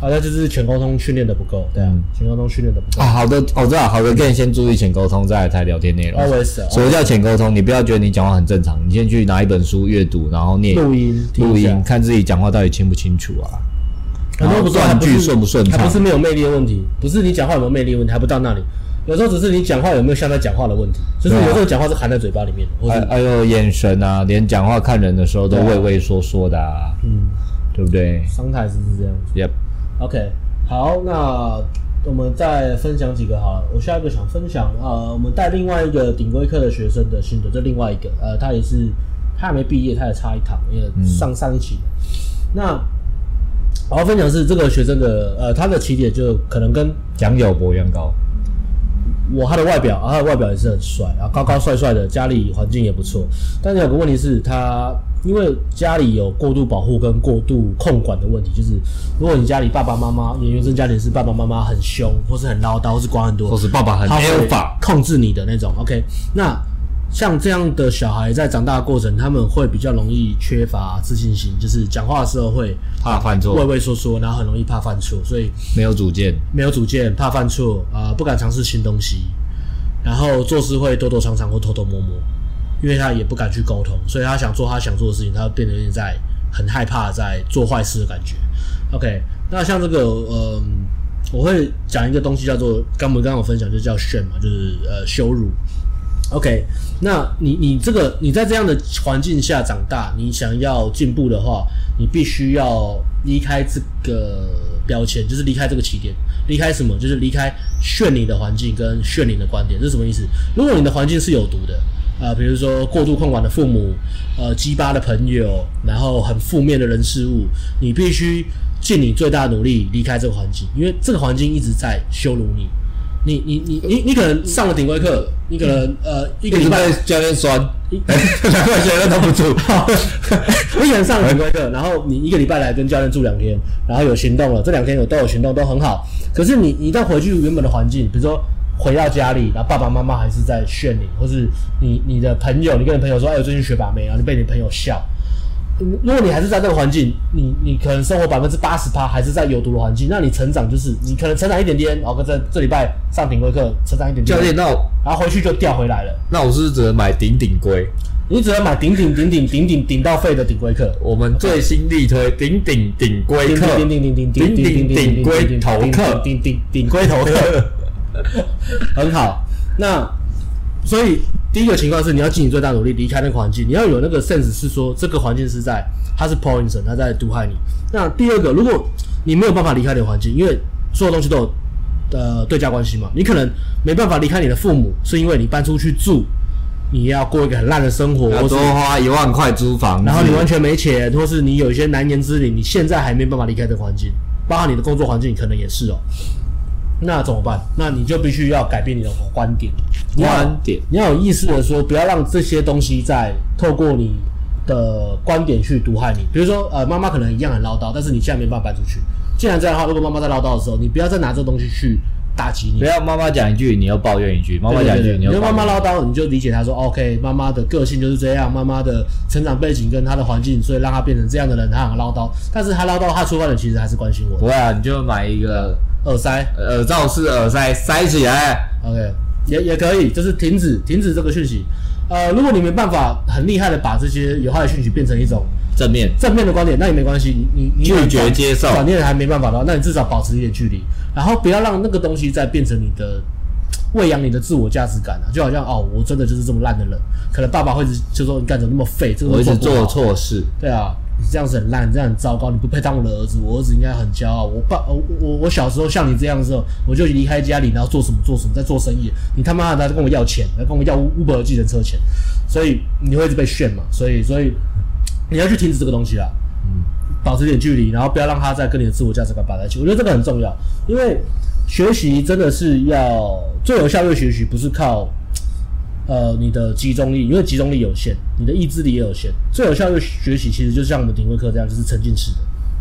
好像就是潜沟通训练的不够，对啊，潜沟通训练的不够。啊，好的，我知道，好的，可以先注意潜沟通，再来谈聊天内容。Always，什么叫潜沟通？你不要觉得你讲话很正常，你先去拿一本书阅读，然后念录音，录音，看自己讲话到底清不清楚啊？很多不断句顺不顺畅？还不是没有魅力的问题，不是你讲话有没有魅力问题，还不到那里。有时候只是你讲话有没有像他讲话的问题，就是有时候讲话是含在嘴巴里面的，还还有眼神啊，连讲话看人的时候都畏畏缩缩的啊，嗯，对不对？商态是是这样子。Yep。OK，好，那我们再分享几个好了。我下一个想分享呃，我们带另外一个顶规课的学生的心得，这另外一个呃，他也是他还没毕业，他也差一堂，因为上上一期。那我要分享是这个学生的呃，他的起点就可能跟蒋友柏一样高。我他的外表，啊，他的外表也是很帅，啊，高高帅帅的，家里环境也不错。但是有个问题是他，因为家里有过度保护跟过度控管的问题，就是如果你家里爸爸妈妈，你原生家庭是爸爸妈妈很凶，或是很唠叨，或是管很多，或是爸爸很没有法控制你的那种。OK，那。像这样的小孩在长大的过程，他们会比较容易缺乏自信心，就是讲话的时候会怕犯错，畏畏缩缩，然后很容易怕犯错，所以没有主见，没有主见，怕犯错啊、呃，不敢尝试新东西，然后做事会躲躲藏藏或偷偷摸摸，因为他也不敢去沟通，所以他想做他想做的事情，他会变得有点在很害怕在做坏事的感觉。OK，那像这个，嗯、呃，我会讲一个东西叫做，刚我们刚刚有分享就叫 shame 嘛，就是呃羞辱。OK，那你你这个你在这样的环境下长大，你想要进步的话，你必须要离开这个标签，就是离开这个起点，离开什么？就是离开炫你的环境跟炫你的观点，这是什么意思？如果你的环境是有毒的，啊、呃，比如说过度控管的父母，呃，鸡巴的朋友，然后很负面的人事物，你必须尽你最大努力离开这个环境，因为这个环境一直在羞辱你。你你你你你可能上了顶规课，你可能呃一个礼拜教练酸，两块钱都不住。你可能上了顶规课，然后你一个礼拜来跟教练住两天，然后有行动了，这两天有都有行动都很好。可是你你一旦回去原本的环境，比如说回到家里，然后爸爸妈妈还是在劝你，或是你你的朋友，你跟你朋友说，哎，我最近学把妹，然后你被你朋友笑。如果你还是在这个环境，你你可能生活百分之八十趴还是在有毒的环境，那你成长就是你可能成长一点点，然后跟这这礼拜上顶规课成长一点点，教练，那然后回去就掉回来了。那我是不是只能买顶顶龟？你只能买顶顶顶顶顶顶顶到废的顶规课。我们最新力推顶顶顶规课，顶顶顶顶顶顶顶顶顶龟头课，顶顶顶龟头课，很好。那所以第一个情况是，你要尽你最大努力离开那个环境，你要有那个 sense 是说这个环境是在它是 poison，它在毒害你。那第二个，如果你没有办法离开那个环境，因为所有东西都有呃对价关系嘛，你可能没办法离开你的父母，是因为你搬出去住。你要过一个很烂的生活，要多花一万块租房，然后你完全没钱，或是你有一些难言之隐，你现在还没办法离开这个环境，包括你的工作环境可能也是哦。那怎么办？那你就必须要改变你的观点，观点，你要有意识的说，不要让这些东西再透过你的观点去毒害你。比如说，呃，妈妈可能一样很唠叨，但是你现在没办法搬出去。既然这样的话，如果妈妈在唠叨的时候，你不要再拿这个东西去。打击你，不要妈妈讲一句，你又抱怨一句。妈妈讲一句，你又妈妈唠叨，你就理解她说，OK，妈妈的个性就是这样，妈妈的成长背景跟她的环境，所以让她变成这样的人，她很唠叨。但是她唠叨，她出发点其实还是关心我。不会啊，你就买一个耳塞，耳罩式耳塞塞起来，OK，也也可以，就是停止停止这个讯息。呃，如果你没办法很厉害的把这些有害的讯息变成一种。正面正面的观点，那也没关系。你你拒绝接受，转念还没办法的话，那你至少保持一点距离，然后不要让那个东西再变成你的喂养你的自我价值感啊。就好像哦，我真的就是这么烂的人，可能爸爸会就说你干什么那么废，这个我一直做错事。对啊，你这样子很烂，你这样很糟糕，你不配当我的儿子。我儿子应该很骄傲。我爸我我我小时候像你这样的时候，我就离开家里，然后做什么做什么，在做生意。你他妈的在跟我要钱，来跟我要 Uber 计程车钱，所以你会一直被炫嘛。所以所以你要去停止这个东西啦。嗯保持点距离，然后不要让他再跟你的自我价值感绑在一起。我觉得这个很重要，因为学习真的是要最有效率学习，不是靠呃你的集中力，因为集中力有限，你的意志力也有限。最有效的学习其实就像我们顶规课这样，就是沉浸式的。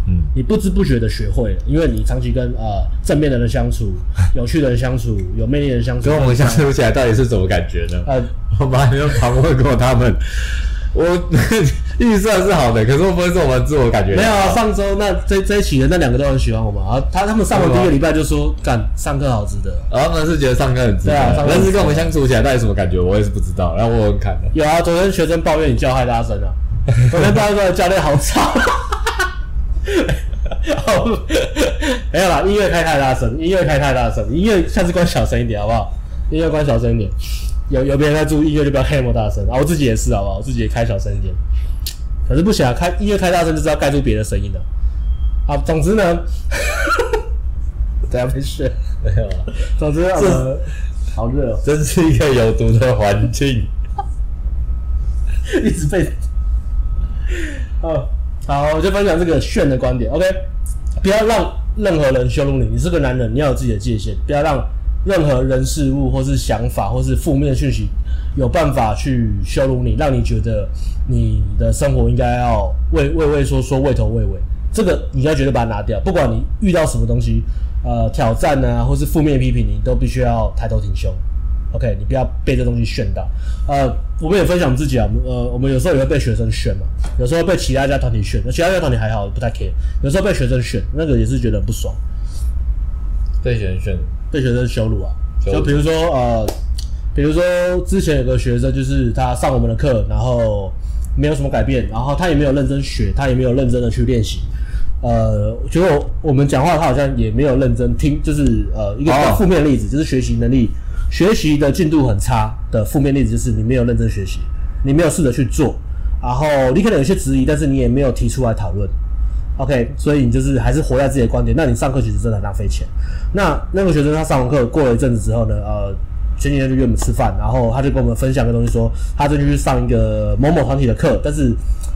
嗯，你不知不觉的学会了，因为你长期跟呃正面的人相处，有趣的人相处，有魅力的人相处，跟我们相处起来到底是怎么感觉呢？呃，我们还没有访问过他们。我 预算是好的，可是我不会是我们自我感觉？没有啊，上周那这这一期的那两个都很喜欢我们啊。他他们上完第一个礼拜就说干上课好值得，然后他们是觉得上课很值得。对啊，但是跟我们相处起来到底什么感觉，我也是不知道。然后我很看的。有啊，昨天学生抱怨你叫太大声了，昨天抱怨说教练好吵。没有啦，音乐开太大声，音乐开太大声，音乐下次关小声一点好不好？音乐关小声一点。有有别人在注意音乐，就不要开那么大声。啊，我自己也是，好不好？我自己也开小声一点。可是不行啊，开音乐开大声就是要盖住别的声音的。啊，总之呢，等下没事，没有啊。总之，这好热哦，真是一个有毒的环境。一直被。哦，好，我就分享这个炫的观点。OK，不要让任何人羞辱你。你是个男人，你要有自己的界限，不要让。任何人事物，或是想法，或是负面的讯息，有办法去羞辱你，让你觉得你的生活应该要畏畏畏缩缩，畏头畏尾。这个你要绝对把它拿掉。不管你遇到什么东西，呃，挑战啊，或是负面批评，你都必须要抬头挺胸。OK，你不要被这东西炫到。呃，我们也分享自己啊，呃，我们有时候也会被学生炫嘛，有时候被其他家团体炫，那其他家团体还好，不太 care。有时候被学生炫，那个也是觉得很不爽。被学生炫。被学生羞辱啊！就比如说呃，比如说之前有个学生，就是他上我们的课，然后没有什么改变，然后他也没有认真学，他也没有认真的去练习。呃，结果我们讲话，他好像也没有认真听，就是呃一个比较负面的例子，就是学习能力、学习的进度很差的负面例子，就是你没有认真学习，你没有试着去做，然后你可能有些质疑，但是你也没有提出来讨论。OK，所以你就是还是活在自己的观点，那你上课其实真的很浪费钱。那那个学生他上完课过了一阵子之后呢，呃，前几天就约我们吃饭，然后他就跟我们分享个东西说，他最近去上一个某某团体的课，但是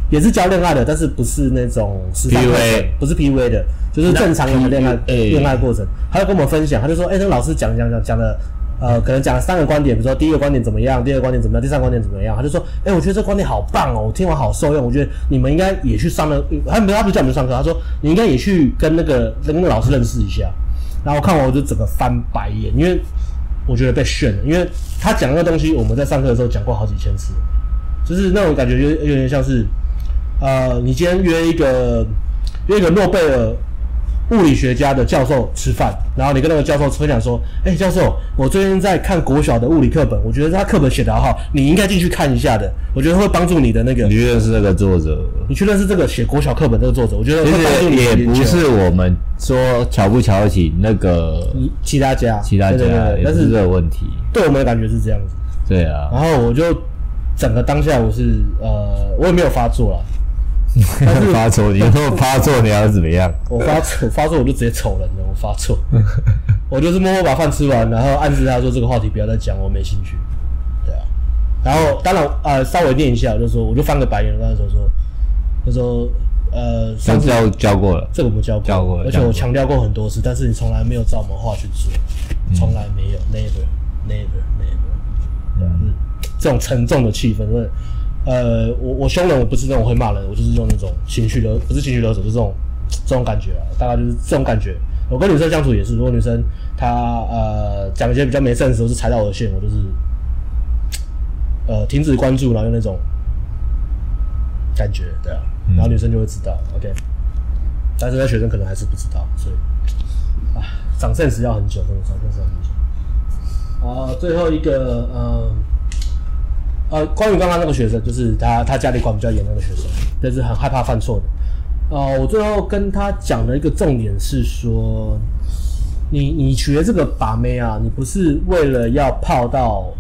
也是教恋爱的，但是不是那种 PUA，不是 PUA 的，就是正常的恋爱恋爱过程。他就跟我们分享，他就说，哎、那个老师讲讲讲讲的。呃，可能讲了三个观点，比如说第一个观点怎么样，第二个观点怎么样，第三个观点怎么样，他就说，哎、我觉得这观点好棒哦，我听完好受用，我觉得你们应该也去上了，他没他不叫我们上课，他说你应该也去跟那个跟那个老师认识一下。然后看完我就整个翻白眼，因为我觉得被炫了，因为他讲那个东西我们在上课的时候讲过好几千次，就是那种感觉就有点像是，呃，你今天约一个约一个诺贝尔。物理学家的教授吃饭，然后你跟那个教授分享说：“哎、欸，教授，我最近在看国小的物理课本，我觉得他课本写得好好，你应该进去看一下的。我觉得会帮助你的那个。”你去认识那个作者？你去认识这个写国小课本这个作者？我觉得会帮助你也不是我们说瞧不瞧得起那个其他家，其他家，对对对，但是这个问题，对我们的感觉是这样子。对啊，然后我就整个当下我是呃，我也没有发作了。发错，你如果发错，你要怎么样？我发错，发错我就直接瞅人了。我发错，我就是默默把饭吃完，然后暗示他说这个话题不要再讲，我没兴趣。对啊，然后当然呃稍微念一下，我就说我就翻个白眼，跟他说说，他说呃上次教教过了，这个我们教过，教过了，而且我强调过很多次，但是你从来没有照我们话去做，从来没有，never，never，never，对啊，嗯，这种沉重的气氛，因为。呃，我我凶人，我不是那种会骂人，我就是用那种情绪勒，不是情绪勒索，就是这种这种感觉啊，大概就是这种感觉。我跟女生相处也是，如果女生她呃讲一些比较没 sense 的时候，是踩到我的线，我就是呃停止关注，然后用那种感觉，对啊，然后女生就会知道、嗯、，OK。但是那学生可能还是不知道，所以啊，长 sense 要很久，真的长 sense 要很久。啊，最后一个，呃。呃，关于刚刚那个学生，就是他他家里管比较严那个学生，但是很害怕犯错的。呃，我最后跟他讲的一个重点是说，你你学这个把妹啊，你不是为了要泡到。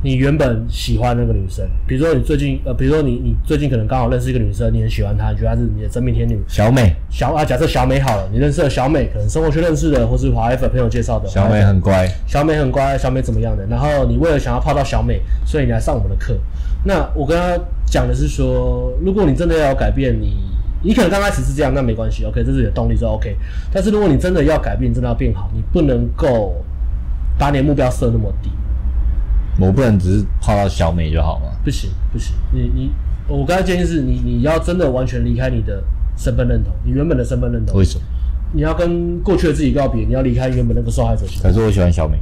你原本喜欢那个女生，比如说你最近呃，比如说你你最近可能刚好认识一个女生，你很喜欢她，你觉得她是你的真命天女，小美，小啊，假设小美好了，你认识了小美，可能生活圈认识的，或是华 F 朋友介绍的，小美很乖，小美很乖，小美怎么样的？然后你为了想要泡到小美，所以你来上我们的课。那我跟他讲的是说，如果你真的要改变你，你可能刚开始是这样，那没关系，OK，这是你的动力，就 OK。但是如果你真的要改变，真的要变好，你不能够把你的目标设那么低。我不能只是泡到小美就好吗？不行不行，你你，我刚才建议是你你要真的完全离开你的身份认同，你原本的身份认同。为什么？你要跟过去的自己告别，你要离开原本那个受害者。可是我喜欢小美。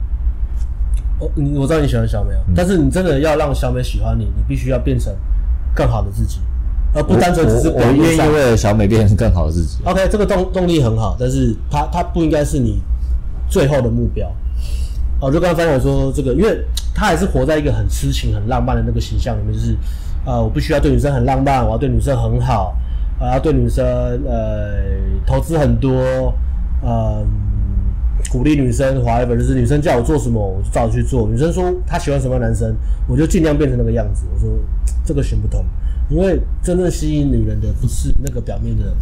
我你我知道你喜欢小美啊，嗯、但是你真的要让小美喜欢你，你必须要变成更好的自己，而不单纯只是我愿意为了小美变成更好的自己。OK，这个动动力很好，但是它它不应该是你最后的目标。哦，就刚刚分享说这个，因为他还是活在一个很痴情、很浪漫的那个形象里面，就是，呃，我必须要对女生很浪漫，我要对女生很好，我要对女生呃投资很多，嗯、鼓励女生，whatever，就是女生叫我做什么，我就照着去做。女生说她喜欢什么男生，我就尽量变成那个样子。我说这个行不通，因为真正吸引女人的不是那个表面的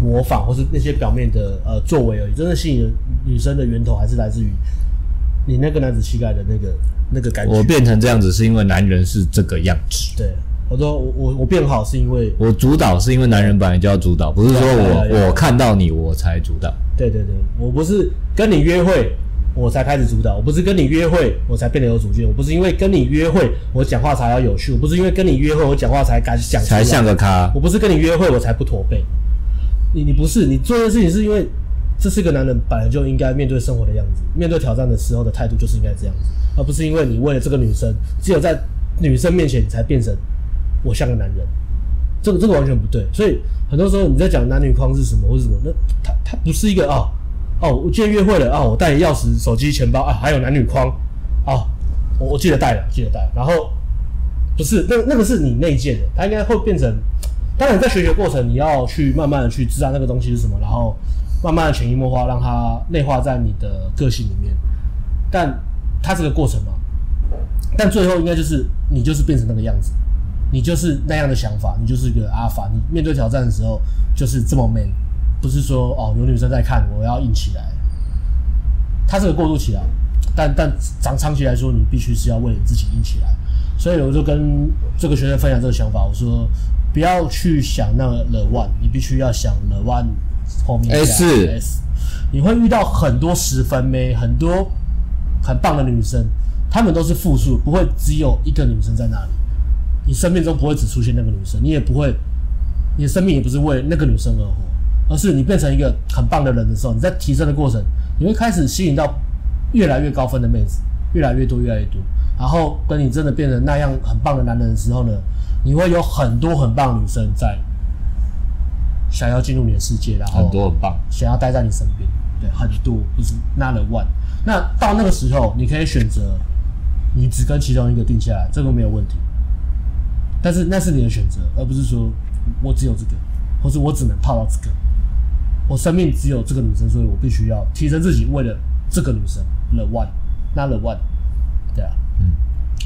模仿，或是那些表面的呃作为而已，真正吸引女生的源头还是来自于。你那个男子气概的那个那个感觉，我变成这样子是因为男人是这个样子。对，我说我我我变好是因为我主导，是因为男人本来就要主导，不是说我我看到你我才主导。对对对，我不是跟你约会我才开始主导，我不是跟你约会我才变得有主见，我不是因为跟你约会我讲话才要有趣，我不是因为跟你约会我讲话才敢讲才像个咖，我不是跟你约会我才不驼背。你你不是你做的事情是因为。这是一个男人本来就应该面对生活的样子，面对挑战的时候的态度就是应该这样子，而不是因为你为了这个女生，只有在女生面前你才变成我像个男人，这个这个完全不对。所以很多时候你在讲男女框是什么或是什么，那他他不是一个哦哦，我今天约会了啊、我带钥匙、手机、钱包啊，还有男女框啊、我我记得带了，记得带。然后不是那那个是你内建的，它应该会变成。当然在学习过程，你要去慢慢的去知道那个东西是什么，然后。慢慢的潜移默化，让它内化在你的个性里面。但它是个过程嘛，但最后应该就是你就是变成那个样子，你就是那样的想法，你就是个阿法。你面对挑战的时候就是这么 man，不是说哦有女生在看我要硬起来。它是个过渡期啊，但但长长期来说，你必须是要为你自己硬起来。所以我就跟这个学生分享这个想法，我说不要去想那个 the one，你必须要想 the one。后面 S, S，你会遇到很多十分妹，很多很棒的女生，她们都是复数，不会只有一个女生在那里。你生命中不会只出现那个女生，你也不会，你的生命也不是为那个女生而活，而是你变成一个很棒的人的时候，你在提升的过程，你会开始吸引到越来越高分的妹子，越来越多，越来越多。然后跟你真的变成那样很棒的男人的时候呢，你会有很多很棒的女生在。想要进入你的世界，然后很多很棒，想要待在你身边，对，很多不是 not the one。那到那个时候，你可以选择，你只跟其中一个定下来，这个没有问题。但是那是你的选择，而不是说我只有这个，或是我只能泡到这个。我生命只有这个女生，所以我必须要提升自己，为了这个女生，the one，not the one。对啊，嗯，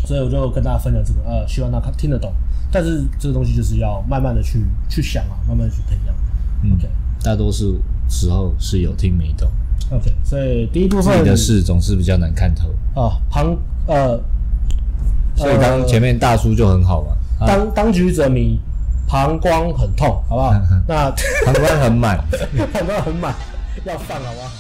所以我就跟大家分享这个，呃，希望大家听得懂。但是这个东西就是要慢慢的去去想啊，慢慢的去培养。嗯、OK，大多数时候是有听没懂。OK，所以第一部分自己的事总是比较难看透啊。旁呃，所以当前面大叔就很好嘛。呃啊、当当局者迷，膀胱很痛，好不好？那 膀胱很满，膀胱很满，要放好不好？